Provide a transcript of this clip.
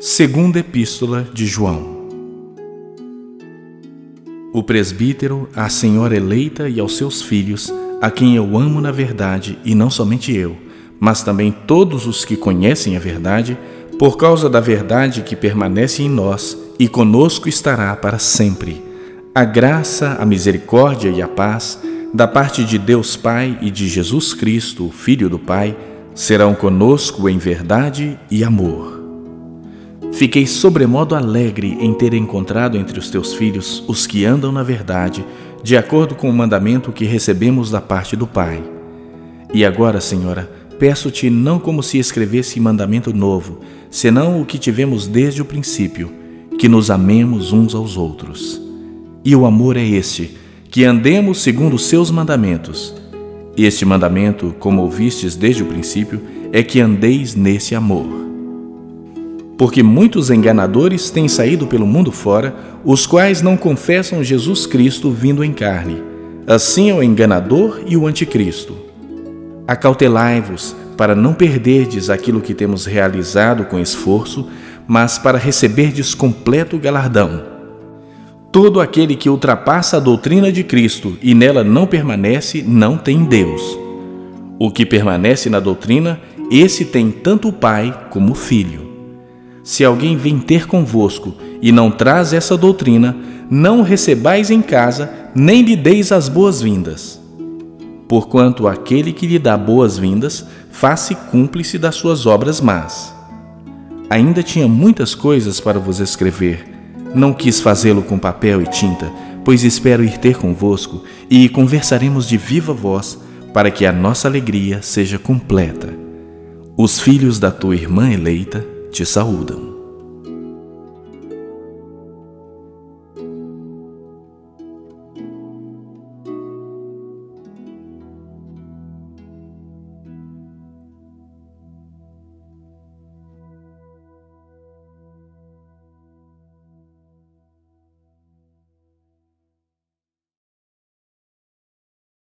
Segunda Epístola de João O presbítero, a senhora eleita e aos seus filhos, a quem eu amo na verdade, e não somente eu, mas também todos os que conhecem a verdade, por causa da verdade que permanece em nós e conosco estará para sempre. A graça, a misericórdia e a paz, da parte de Deus Pai e de Jesus Cristo, Filho do Pai, serão conosco em verdade e amor. Fiquei sobremodo alegre em ter encontrado entre os teus filhos os que andam na verdade, de acordo com o mandamento que recebemos da parte do Pai. E agora, Senhora, peço-te não como se escrevesse mandamento novo, senão o que tivemos desde o princípio, que nos amemos uns aos outros. E o amor é este, que andemos segundo os seus mandamentos. Este mandamento, como ouvistes desde o princípio, é que andeis nesse amor porque muitos enganadores têm saído pelo mundo fora, os quais não confessam Jesus Cristo vindo em carne. Assim é o enganador e o anticristo. Acautelai-vos para não perderdes aquilo que temos realizado com esforço, mas para receberdes completo galardão. Todo aquele que ultrapassa a doutrina de Cristo e nela não permanece, não tem Deus. O que permanece na doutrina, esse tem tanto o Pai como o Filho. Se alguém vem ter convosco e não traz essa doutrina, não o recebais em casa, nem lhe deis as boas-vindas. Porquanto aquele que lhe dá boas-vindas, faz-se cúmplice das suas obras más. Ainda tinha muitas coisas para vos escrever. Não quis fazê-lo com papel e tinta, pois espero ir ter convosco e conversaremos de viva voz, para que a nossa alegria seja completa. Os filhos da tua irmã eleita te saúdam.